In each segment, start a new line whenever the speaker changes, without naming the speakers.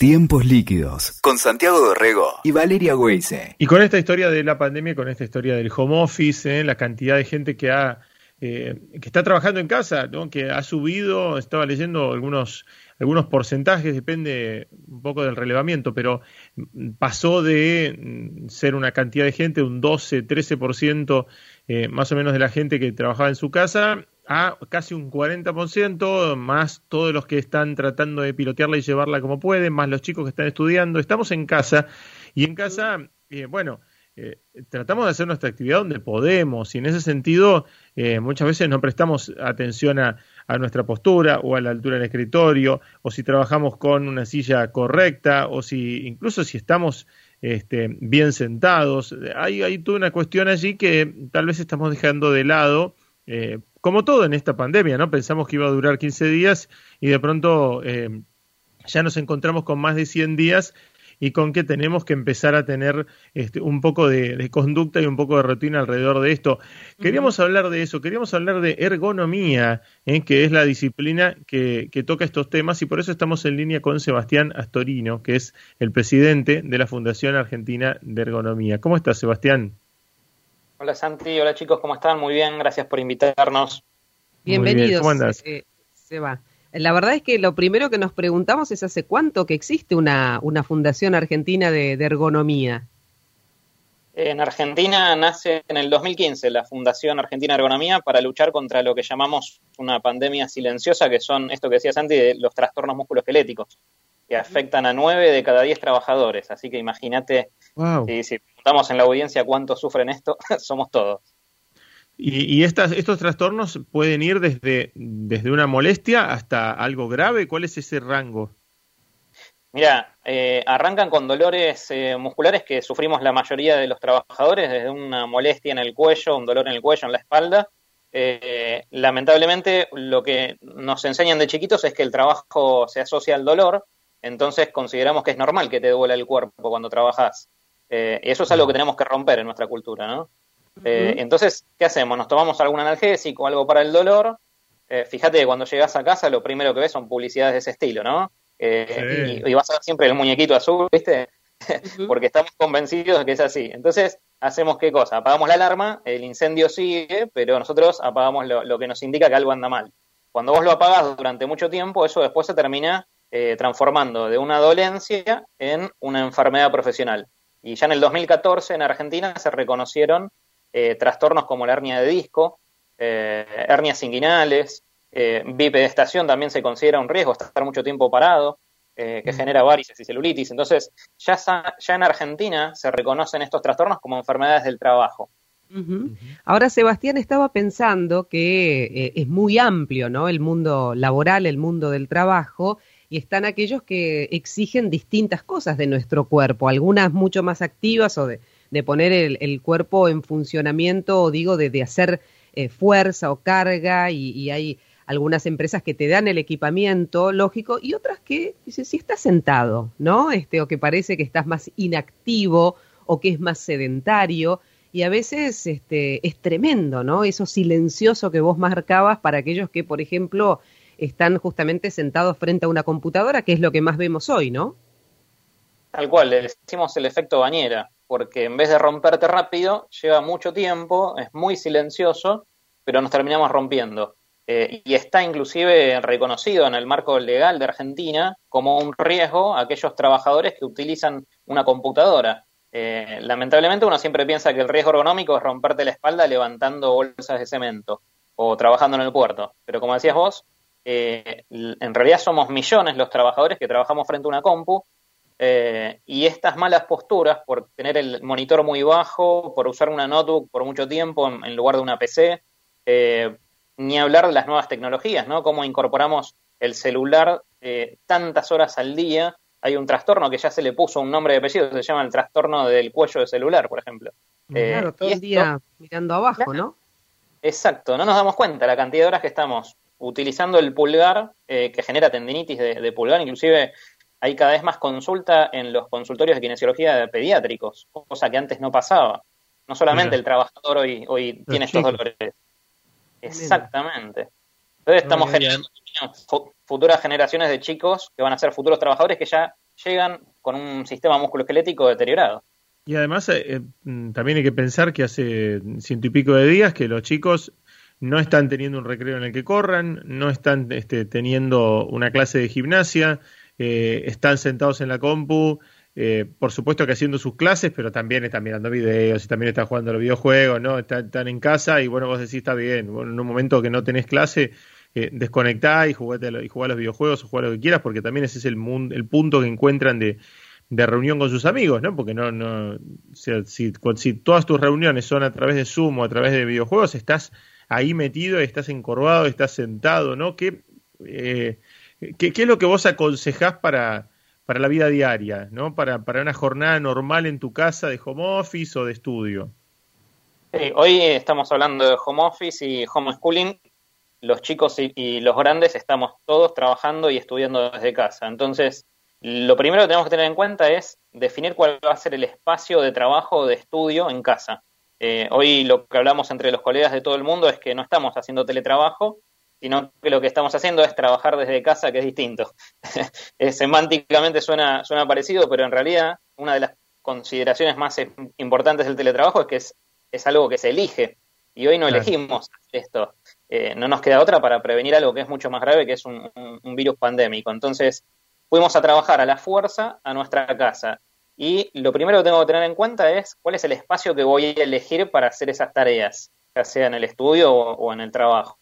Tiempos líquidos con Santiago Dorrego y Valeria Weise.
Y con esta historia de la pandemia, con esta historia del home office, ¿eh? la cantidad de gente que ha eh, que está trabajando en casa, ¿no? que ha subido, estaba leyendo algunos algunos porcentajes, depende un poco del relevamiento, pero pasó de mm, ser una cantidad de gente, un 12, 13% eh, más o menos de la gente que trabajaba en su casa, a casi un 40%, más todos los que están tratando de pilotearla y llevarla como pueden, más los chicos que están estudiando. Estamos en casa y en casa, eh, bueno, eh, tratamos de hacer nuestra actividad donde podemos y en ese sentido eh, muchas veces no prestamos atención a, a, nuestra postura o a la altura del escritorio o si trabajamos con una silla correcta o si incluso si estamos este, bien sentados. Hay, hay toda una cuestión allí que tal vez estamos dejando de lado como todo en esta pandemia, ¿no? Pensamos que iba a durar 15 días y de pronto eh, ya nos encontramos con más de 100 días y con que tenemos que empezar a tener este, un poco de, conducta y un poco de rutina alrededor de esto. Queríamos hablar de eso, queríamos hablar de ergonomía, ¿eh? que es la disciplina que, que, toca estos temas y por eso estamos en línea con Sebastián Astorino, que es el presidente de la Fundación Argentina de Ergonomía. ¿Cómo estás, Sebastián?
Hola Santi, hola chicos, ¿cómo están? Muy bien, gracias por invitarnos.
Bienvenidos, bien. ¿cómo andas? Eh, Seba. La verdad es que lo primero que nos preguntamos es hace cuánto que existe una, una Fundación Argentina de, de, Ergonomía.
En Argentina nace en el 2015 la Fundación Argentina de Ergonomía para luchar contra lo que llamamos una pandemia silenciosa, que son esto que decía Santi, de los trastornos musculoesqueléticos, que afectan a nueve de cada diez trabajadores. Así que imagínate wow. si, si preguntamos en la audiencia cuántos sufren esto, somos todos.
¿Y, y estas, estos trastornos pueden ir desde, desde una molestia hasta algo grave? ¿Cuál es ese rango?
Mira, eh, arrancan con dolores eh, musculares que sufrimos la mayoría de los trabajadores, desde una molestia en el cuello, un dolor en el cuello, en la espalda. Eh, lamentablemente, lo que nos enseñan de chiquitos es que el trabajo se asocia al dolor, entonces consideramos que es normal que te duela el cuerpo cuando trabajas. Eh, eso es algo que tenemos que romper en nuestra cultura, ¿no? Eh, entonces, ¿qué hacemos? Nos tomamos algún analgésico, algo para el dolor. Eh, fíjate que cuando llegas a casa lo primero que ves son publicidades de ese estilo, ¿no? Sí. y, y, vas a ver siempre el muñequito azul, ¿viste? Porque estamos convencidos de que es así. Entonces, ¿hacemos qué cosa? Apagamos la alarma, el incendio sigue, pero nosotros apagamos lo, lo que nos indica que algo anda mal. Cuando vos lo apagás durante mucho tiempo, eso después se termina eh, transformando de una dolencia en una enfermedad profesional. Y ya en el 2014 en Argentina se reconocieron eh, trastornos como la hernia de disco, eh, hernias inguinales, eh, bipedestación también se considera un riesgo, estar mucho tiempo parado, eh, que mm. genera varices y celulitis. Entonces, ya, ya en Argentina se reconocen estos trastornos como enfermedades del trabajo.
Uh -huh. Ahora, Sebastián, estaba pensando que eh, es muy amplio, ¿no? El mundo laboral, el mundo del trabajo, y están aquellos que exigen distintas cosas de nuestro cuerpo, algunas mucho más activas o de, de poner el, el, cuerpo en funcionamiento, o digo, de, hacer eh, fuerza o carga, y, hay algunas empresas que te dan el equipamiento lógico y otras que dices, si estás sentado, ¿no? Este, o que parece que estás más inactivo o que es más sedentario y a veces este, es tremendo, ¿no? Eso silencioso que vos marcabas para aquellos que, por ejemplo, están justamente sentados frente a una computadora, que es lo que más vemos hoy, ¿no?
Tal cual, le decimos el efecto bañera, porque en vez de romperte rápido, lleva mucho tiempo, es muy silencioso, pero nos terminamos rompiendo. Eh, y está inclusive reconocido en el marco legal de Argentina como un riesgo a aquellos trabajadores que utilizan una computadora. Eh, lamentablemente uno siempre piensa que el riesgo ergonómico es romperte la espalda levantando bolsas de cemento o trabajando en el puerto. Pero como decías vos, eh, en realidad somos millones los trabajadores que trabajamos frente a una compu eh, y estas malas posturas por tener el monitor muy bajo, por usar una notebook por mucho tiempo en, en lugar de una PC, eh, ni hablar de las nuevas tecnologías, ¿no? Cómo incorporamos el celular tantas horas al día. Hay un trastorno que ya se le puso un nombre de apellido, se llama el trastorno del cuello de celular, por ejemplo.
Claro, todo el día mirando abajo, claro, ¿no?
Exacto, no nos damos cuenta la cantidad de horas que estamos utilizando el pulgar, eh, que genera tendinitis de, de, pulgar, inclusive hay cada vez más consulta en los consultorios de kinesiología de pediátricos, cosa que antes no pasaba. No solamente Mira. el trabajador hoy, hoy tiene estos dolores. Exactamente. Entonces estamos generando futuras generaciones de chicos que van a ser futuros trabajadores que ya, llegan con un sistema musculoesquelético deteriorado.
Y además eh, eh, también hay que pensar que hace ciento y pico de días que los chicos no están teniendo un recreo en el que corran, no están este, teniendo una clase de gimnasia, eh, están sentados en la compu, por supuesto que haciendo sus clases, pero también están mirando videos y también están jugando los videojuegos, ¿no? Están, en casa y bueno, vos decís, está bien, bueno, en un momento que no tenés clase, desconectá y jugate y jugá los videojuegos o jugá lo que quieras, porque también ese es el, el punto que encuentran de de reunión con sus amigos, ¿no? Porque no, no, si, si, todas tus reuniones son a través de Zoom o a través de videojuegos, estás ahí metido, estás encorvado, estás sentado, ¿no? ¿Qué, eh, ¿qué, es lo que vos aconsejás para, para la vida diaria, ¿no? Para, para una jornada normal en tu casa de home office o de estudio.
Hoy estamos hablando de home office y homeschooling. Los chicos y los grandes estamos todos trabajando y estudiando desde casa. Entonces, lo primero que tenemos que tener en cuenta es definir cuál va a ser el espacio de trabajo o de estudio en casa. Eh, hoy lo que hablamos entre los colegas de todo el mundo es que no estamos haciendo teletrabajo, sino que lo que estamos haciendo es trabajar desde casa, que es distinto. Eh, semánticamente suena, suena parecido, pero en realidad una de las consideraciones más importantes del teletrabajo es que es, es algo que se elige. Y hoy no elegimos esto. Eh, no nos queda otra para prevenir algo que es mucho más grave, que es un virus pandémico. Entonces, fuimos a trabajar a la fuerza a nuestra casa. Y lo primero que tengo que tener en cuenta es cuál es el espacio que voy a elegir para hacer esas tareas, ya sea en el estudio o, en el trabajo.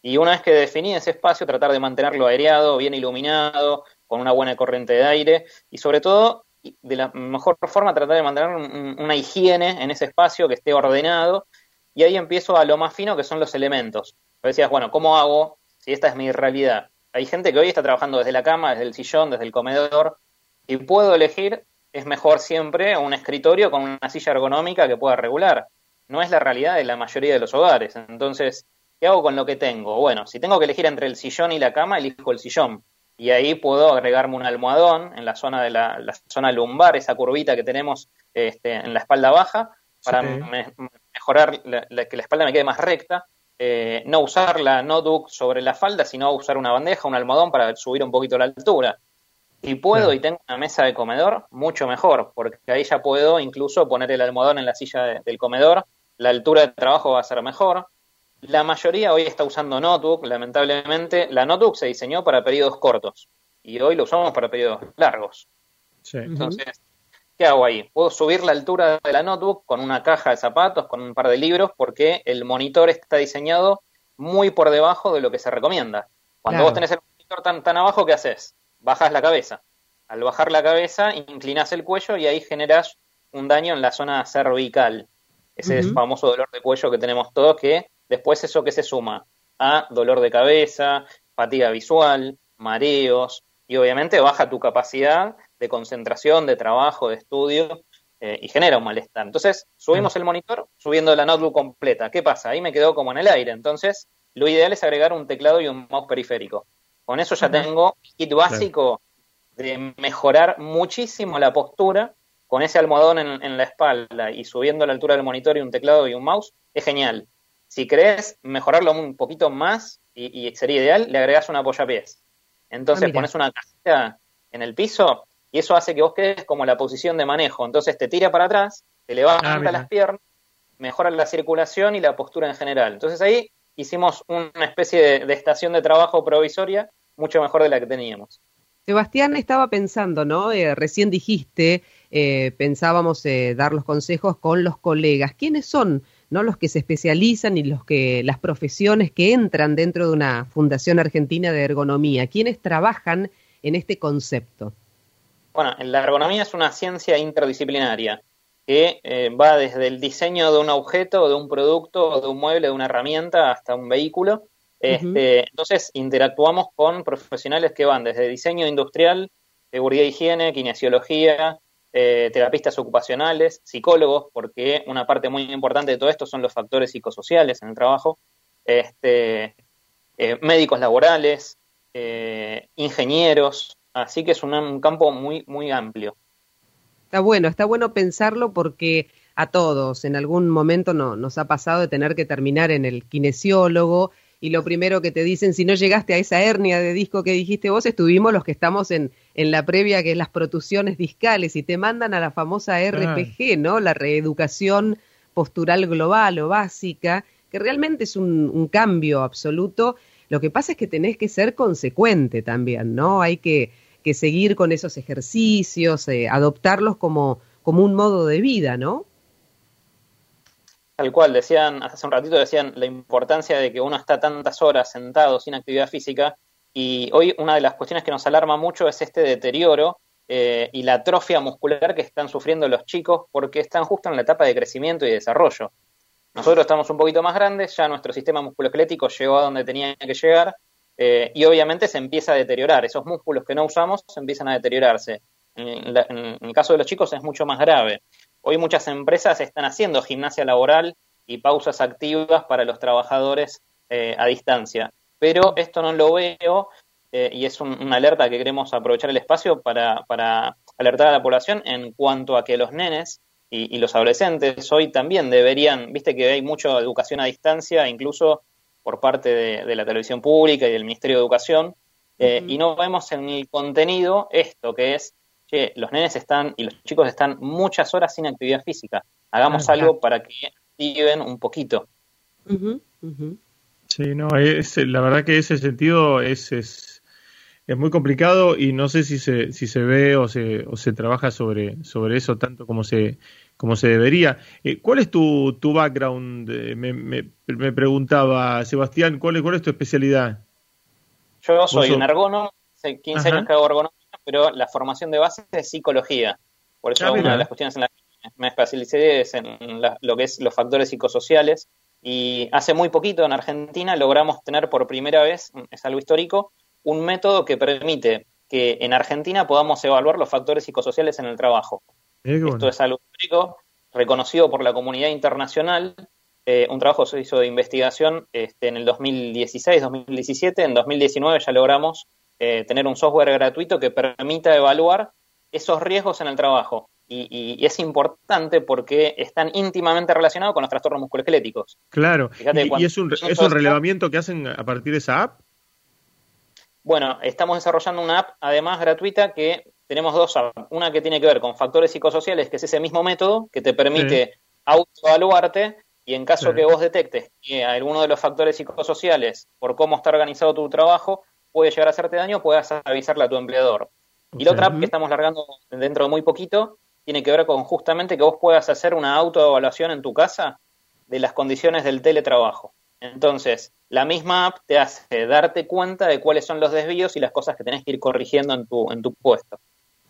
Y una vez que definí ese espacio, tratar de mantenerlo aireado, bien iluminado, con una buena corriente de aire y sobre todo, de la mejor forma, tratar de mantener una higiene en ese espacio que esté ordenado. Y ahí empiezo a lo más fino que son los elementos. Decías, bueno, ¿cómo hago si esta es mi realidad? Hay gente que hoy está trabajando desde la cama, desde el sillón, desde el comedor, y puedo elegir, es mejor siempre, un escritorio con una silla ergonómica que pueda regular. No es la realidad de la mayoría de los hogares. Entonces, ¿qué hago con lo que tengo? Bueno, si tengo que elegir entre el sillón y la cama, elijo el sillón. Y ahí puedo agregarme un almohadón en la zona de la, zona lumbar, esa curvita que tenemos este, en la espalda baja, para mejorar que la espalda me quede más recta eh, no usar la notebook sobre la falda, sino usar una bandeja, un almohadón para subir un poquito la altura. Si puedo y tengo una mesa de comedor, mucho mejor, porque ahí ya puedo incluso poner el almohadón en la silla del comedor, la altura de trabajo va a ser mejor. La mayoría hoy está usando notebook, lamentablemente. La notebook se diseñó para periodos cortos y hoy lo usamos para periodos largos. Entonces, ¿Qué hago ahí? Puedo subir la altura de la notebook con una caja de zapatos, con un par de libros, porque el monitor está diseñado muy por debajo de lo que se recomienda. Cuando vos tenés el monitor tan, tan abajo, ¿qué haces? Bajas la cabeza. Al bajar la cabeza, inclinas el cuello y ahí generas un daño en la zona cervical. Ese famoso dolor de cuello que tenemos todos, que después eso que se suma a dolor de cabeza, fatiga visual, mareos, y obviamente baja tu capacidad de concentración, de trabajo, de estudio, eh, y genera un malestar. Entonces, subimos el monitor subiendo la notebook completa. ¿Qué pasa? Ahí me quedó como en el aire. Entonces, lo ideal es agregar un teclado y un mouse periférico. Con eso ya tengo un kit básico de mejorar muchísimo la postura con ese almohadón en, la espalda y subiendo la altura del monitor y un teclado y un mouse, es genial. Si querés mejorarlo un poquito más y, sería ideal, le agregas un apoyapiés. Entonces ah, pones una casita en el piso y eso hace que vos quedes como la posición de manejo. Entonces te tira para atrás, te levanta ah, las piernas, mejora la circulación y la postura en general. Entonces ahí hicimos una especie de, estación de trabajo provisoria mucho mejor de la que teníamos.
Sebastián estaba pensando, ¿no? Eh, recién dijiste, eh, pensábamos eh, dar los consejos con los colegas. ¿Quiénes son, no, los que se especializan y los que las profesiones que entran dentro de una fundación argentina de ergonomía? ¿Quiénes trabajan en este concepto?
Bueno, la ergonomía es una ciencia interdisciplinaria que eh, va desde el diseño de un objeto, de un producto, de un mueble, de una herramienta hasta un vehículo. Este, entonces, interactuamos con profesionales que van desde diseño industrial, seguridad e higiene, kinesiología, eh, terapistas ocupacionales, psicólogos, porque una parte muy importante de todo esto son los factores psicosociales en el trabajo, este, eh, médicos laborales, ingenieros, Así que es un, campo muy, muy amplio.
Está bueno, está bueno pensarlo porque a todos en algún momento no, nos ha pasado de tener que terminar en el kinesiólogo y lo primero que te dicen, si no llegaste a esa hernia de disco que dijiste vos, estuvimos los que estamos en, en la previa, que es las protusiones discales, y te mandan a la famosa RPG, ¿no? La reeducación postural global o básica, que realmente es un, un cambio absoluto. Lo que pasa es que tenés que ser consecuente también, ¿no? Hay que, que seguir con esos ejercicios, eh, adoptarlos como, como un modo de vida, ¿no?
Tal cual, decían, hace un ratito decían la importancia de que uno está tantas horas sentado sin actividad física y hoy una de las cuestiones que nos alarma mucho es este deterioro eh, y la atrofia muscular que están sufriendo los chicos porque están justo en la etapa de crecimiento y desarrollo. Nosotros estamos un poquito más grandes, ya nuestro sistema musculoesquelético llegó a donde tenía que llegar eh, y obviamente se empieza a deteriorar. Esos músculos que no usamos empiezan a deteriorarse. en el caso de los chicos es mucho más grave. Hoy muchas empresas están haciendo gimnasia laboral y pausas activas para los trabajadores eh, a distancia. Pero esto no lo veo eh, y es una alerta que queremos aprovechar el espacio para, alertar a la población en cuanto a que los nenes y, los adolescentes hoy también deberían, viste que hay mucha educación a distancia, incluso por parte de, la televisión pública y del Ministerio de Educación, eh, y no vemos en el contenido esto que es che, los nenes están y los chicos están muchas horas sin actividad física. Hagamos algo para que viven un poquito.
Sí, no, es, la verdad que ese sentido es, es, es, muy complicado y no sé si se, si se ve o se, o se trabaja sobre, sobre eso tanto como se, como se debería. Eh, ¿Cuál es tu, tu background? Eh, me, me, me, preguntaba Sebastián, ¿cuál es, ¿cuál es tu especialidad?
Yo soy un ergónomo, hace 15 años que hago ergonomía pero la formación de base es psicología. Por eso ah, una de las cuestiones en las que me especialicé es en lo que es los factores psicosociales. Y hace muy poquito en Argentina logramos tener por primera vez, es algo histórico, un método que permite que en Argentina podamos evaluar los factores psicosociales en el trabajo. Esto es algo histórico, reconocido por la comunidad internacional. Eh, un trabajo se hizo de investigación este, en el 2016, 2017. En 2019 ya logramos eh, tener un software gratuito que permita evaluar esos riesgos en el trabajo. Y, es importante porque están íntimamente relacionados con los trastornos musculoesqueléticos.
Claro. ¿Y, es, un, es un relevamiento que hacen a partir de esa app?
Bueno, estamos desarrollando una app, además gratuita, que tenemos dos apps. Una que tiene que ver con factores psicosociales, que es ese mismo método que te permite autoevaluarte y en caso que vos detectes que alguno de los factores psicosociales, por cómo está organizado tu trabajo, puede llegar a hacerte daño, puedas avisarle a tu empleador. Y la otra que estamos largando dentro de muy poquito tiene que ver con justamente que vos puedas hacer una autoevaluación en tu casa de las condiciones del teletrabajo. Entonces, la misma app te hace darte cuenta de cuáles son los desvíos y las cosas que tenés que ir corrigiendo en tu, en tu puesto.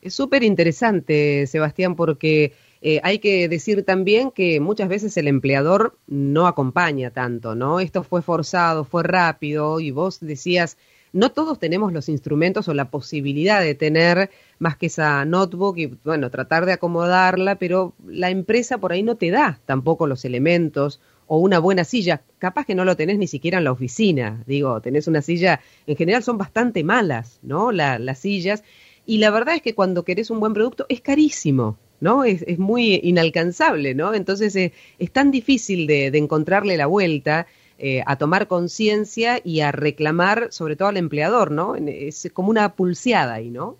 Es súper interesante, Sebastián, porque eh, hay que decir también que muchas veces el empleador no acompaña tanto, ¿no? Esto fue forzado, fue rápido y vos decías, no todos tenemos los instrumentos o la posibilidad de tener más que esa notebook y, bueno, tratar de acomodarla, pero la empresa por ahí no te da tampoco los elementos o una buena silla. Capaz que no lo tenés ni siquiera en la oficina. Digo, tenés una silla, en general son bastante malas, ¿no? las sillas. Y la verdad es que cuando querés un buen producto es carísimo. ¿no? Es, muy inalcanzable, ¿no? Entonces eh, es tan difícil de, de encontrarle la vuelta eh, a tomar conciencia y a reclamar, sobre todo al empleador, ¿no? Es como una pulseada ahí, ¿no?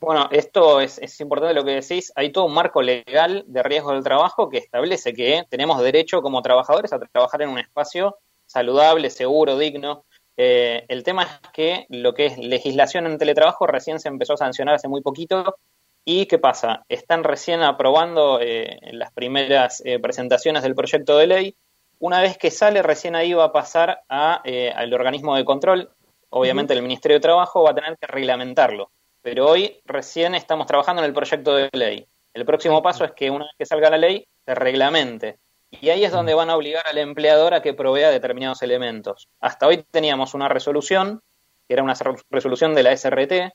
Bueno, esto es, es, importante lo que decís. Hay todo un marco legal de riesgo del trabajo que establece que tenemos derecho como trabajadores a trabajar en un espacio saludable, seguro, digno. Eh, el tema es que lo que es legislación en teletrabajo recién se empezó a sancionar hace muy poquito. ¿Y qué pasa? Están recién aprobando eh, las primeras presentaciones del proyecto de ley una vez que sale, recién ahí va a pasar a, eh, al organismo de control. Obviamente el Ministerio de Trabajo va a tener que reglamentarlo. Pero hoy recién estamos trabajando en el proyecto de ley. El próximo paso es que una vez que salga la ley, se reglamente. Y ahí es donde van a obligar al empleador a que provea determinados elementos. Hasta hoy teníamos una resolución, que era una resolución de la SRT,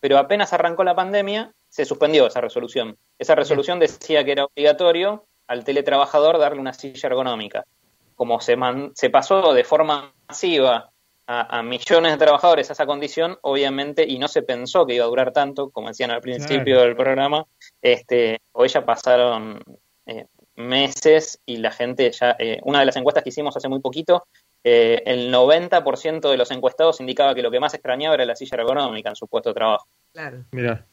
pero apenas arrancó la pandemia, se suspendió esa resolución. Esa resolución decía que era obligatorio al teletrabajador darle una silla ergonómica. Como se, se pasó de forma masiva a, millones de trabajadores a esa condición, obviamente, y no se pensó que iba a durar tanto, como decían al principio del programa, este, hoy ya pasaron eh, meses y la gente ya, eh, una de las encuestas que hicimos hace muy poquito, eh, el 90% de los encuestados indicaba que lo que más extrañaba era la silla ergonómica en su puesto de trabajo.
Claro. Mira.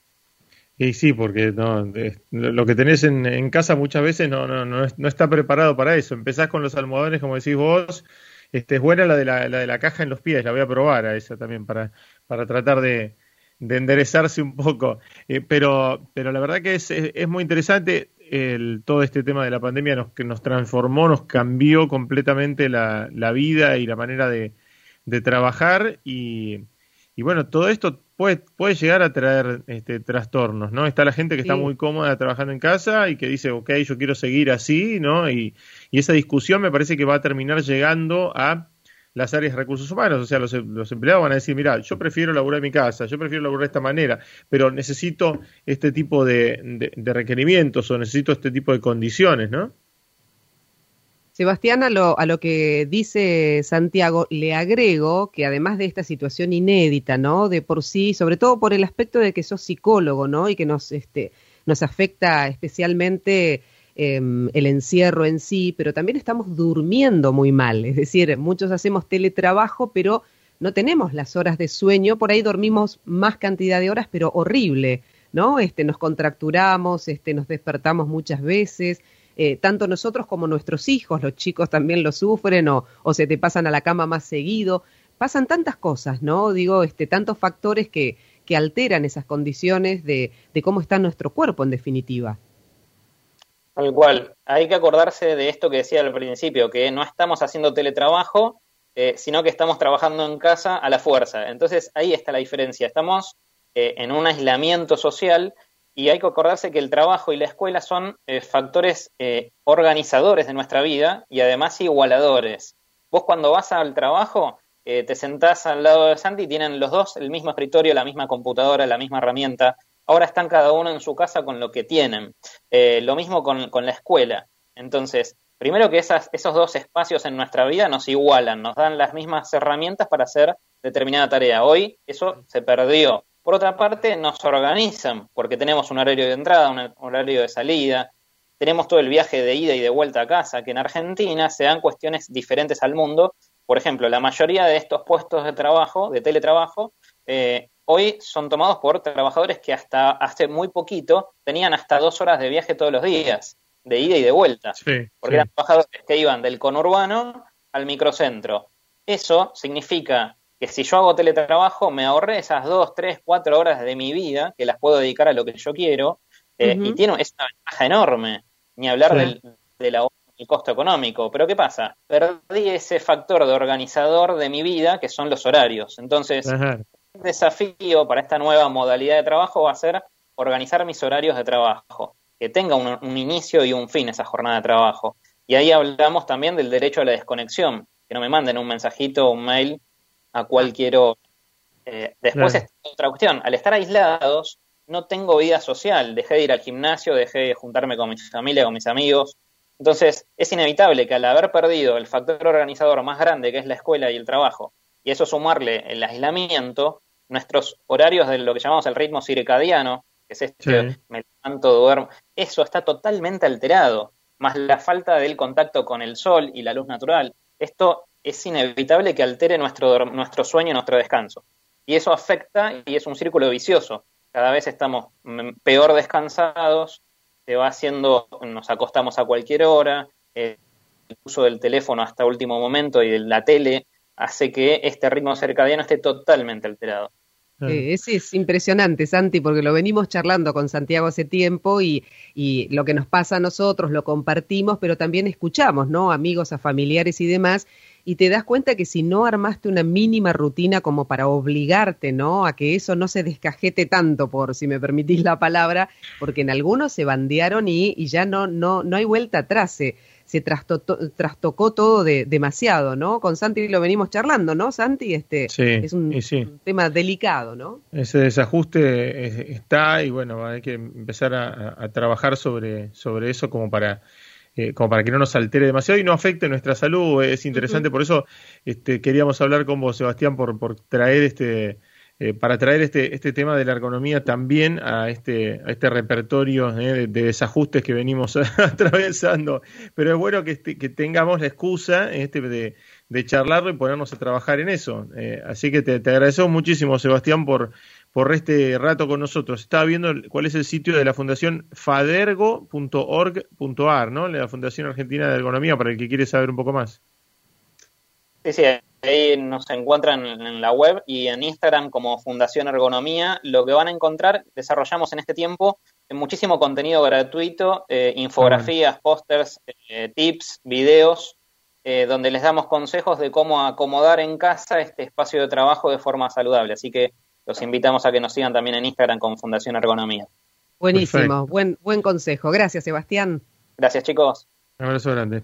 Y sí, porque no, lo que tenés en, casa muchas veces no, no, no, está preparado para eso. Empezás con los almohadones, como decís vos. Este, es buena la de la, la de la caja en los pies, la voy a probar a esa también para, para tratar de, de enderezarse un poco. Eh, pero, pero la verdad que es, es, muy interesante el, todo este tema de la pandemia nos, que nos transformó, nos cambió completamente la, la vida y la manera de, de trabajar y, y, bueno, todo esto puede, puede llegar a traer este, trastornos, ¿no? Está la gente que está muy cómoda trabajando en casa y que dice, ok, yo quiero seguir así, ¿no? Y, y esa discusión me parece que va a terminar llegando a las áreas de recursos humanos, o sea, los, los, empleados van a decir, mira, yo prefiero laburar en mi casa, yo prefiero laburar de esta manera, pero necesito este tipo de, requerimientos o necesito este tipo de condiciones, ¿no?
Sebastián, a lo, a lo que dice Santiago, le agrego que además de esta situación inédita, ¿no? De por sí, sobre todo por el aspecto de que sos psicólogo, ¿no? Y que nos, este, nos afecta especialmente Em, el encierro en sí, pero también estamos durmiendo muy mal. Es decir, muchos hacemos teletrabajo, pero no tenemos las horas de sueño, por ahí dormimos más cantidad de horas, pero horrible, ¿no? Este, nos contracturamos, este, nos despertamos muchas veces, eh, tanto nosotros como nuestros hijos, los chicos también lo sufren o, o, se te pasan a la cama más seguido. Pasan tantas cosas, ¿no? Digo, este, tantos factores que, que alteran esas condiciones de, de cómo está nuestro cuerpo, en definitiva.
Tal cual. Hay que acordarse de esto que decía al principio, que no estamos haciendo teletrabajo, eh, sino que estamos trabajando en casa a la fuerza. Entonces ahí está la diferencia. Estamos eh, en un aislamiento social y hay que acordarse que el trabajo y la escuela son eh, factores organizadores de nuestra vida y además igualadores. Vos cuando vas al trabajo te sentás al lado de Santi y tienen los dos el mismo escritorio, la misma computadora, la misma herramienta, ahora están cada uno en su casa con lo que tienen. Eh, lo mismo con, la escuela. Entonces, primero que esos dos espacios en nuestra vida nos igualan, nos dan las mismas herramientas para hacer determinada tarea. Hoy eso se perdió. Por otra parte, nos organizan, porque tenemos un horario de entrada, un horario de salida, tenemos todo el viaje de ida y de vuelta a casa, que en Argentina se dan cuestiones diferentes al mundo. Por ejemplo, la mayoría de estos puestos de trabajo, de teletrabajo, eh, hoy son tomados por trabajadores que hasta hace muy poquito tenían hasta dos horas de viaje todos los días, de ida y de vuelta, porque eran trabajadores que iban del conurbano al microcentro. Eso significa que si yo hago teletrabajo, me ahorré esas dos, tres, cuatro horas de mi vida, que las puedo dedicar a lo que yo quiero, eh, y tiene esa ventaja enorme, ni hablar del, del costo económico. Pero ¿qué pasa? Perdí ese factor de organizador de mi vida, que son los horarios. Entonces, desafío para esta nueva modalidad de trabajo va a ser organizar mis horarios de trabajo, que tenga un, inicio y un fin esa jornada de trabajo. Y ahí hablamos también del derecho a la desconexión, que no me manden un mensajito o un mail a cualquier hora. Eh, después otra cuestión, al estar aislados, no tengo vida social, dejé de ir al gimnasio, dejé de juntarme con mi familia, con mis amigos. Entonces, es inevitable que al haber perdido el factor organizador más grande, que es la escuela y el trabajo, y eso sumarle el aislamiento, nuestros horarios de lo que llamamos el ritmo circadiano, que es este, me levanto, duermo, eso está totalmente alterado, más la falta del contacto con el sol y la luz natural. Esto es inevitable que altere nuestro, nuestro sueño y nuestro descanso. Y eso afecta y es un círculo vicioso. Cada vez estamos peor descansados, se va haciendo, nos acostamos a cualquier hora, el uso del teléfono hasta último momento y de la tele hace que este ritmo circadiano esté totalmente alterado.
Eh, ese es impresionante, Santi, porque lo venimos charlando con Santiago hace tiempo y, y, lo que nos pasa a nosotros lo compartimos, pero también escuchamos, ¿no? Amigos, a familiares y demás, y te das cuenta que si no armaste una mínima rutina como para obligarte, ¿no? A que eso no se descajete tanto, por si me permitís la palabra, porque en algunos se bandearon y, y ya no, no, no hay vuelta atrás. Se, trastocó todo de, demasiado, ¿no? Con Santi lo venimos charlando, ¿no, Santi? Este, es un, tema delicado, ¿no?
Ese desajuste está y bueno, hay que empezar a, trabajar sobre, sobre eso como para... Eh, como para que no nos altere demasiado y no afecte nuestra salud, es interesante, por eso este, queríamos hablar con vos, Sebastián, por, por traer este, eh, para traer este, este tema de la ergonomía también a este, a este repertorio eh, de, desajustes que venimos atravesando. Pero es bueno que, este, que tengamos la excusa este, de, de charlarlo y ponernos a trabajar en eso. Eh, así que te, te agradecemos muchísimo, Sebastián, por, por este rato con nosotros. Estaba viendo cuál es el sitio de la Fundación fadergo.org.ar, ¿no? La Fundación Argentina de Ergonomía, para el que quiere saber un poco más.
Sí, sí, ahí nos encuentran en la web y en Instagram como Fundación Ergonomía. Lo que van a encontrar, desarrollamos en este tiempo muchísimo contenido gratuito, eh, infografías, ah, pósters, eh, tips, videos, eh, donde les damos consejos de cómo acomodar en casa este espacio de trabajo de forma saludable. Así que los invitamos a que nos sigan también en Instagram con Fundación Ergonomía.
Buenísimo, buen, buen consejo. Gracias, Sebastián.
Gracias, chicos.
Un abrazo grande.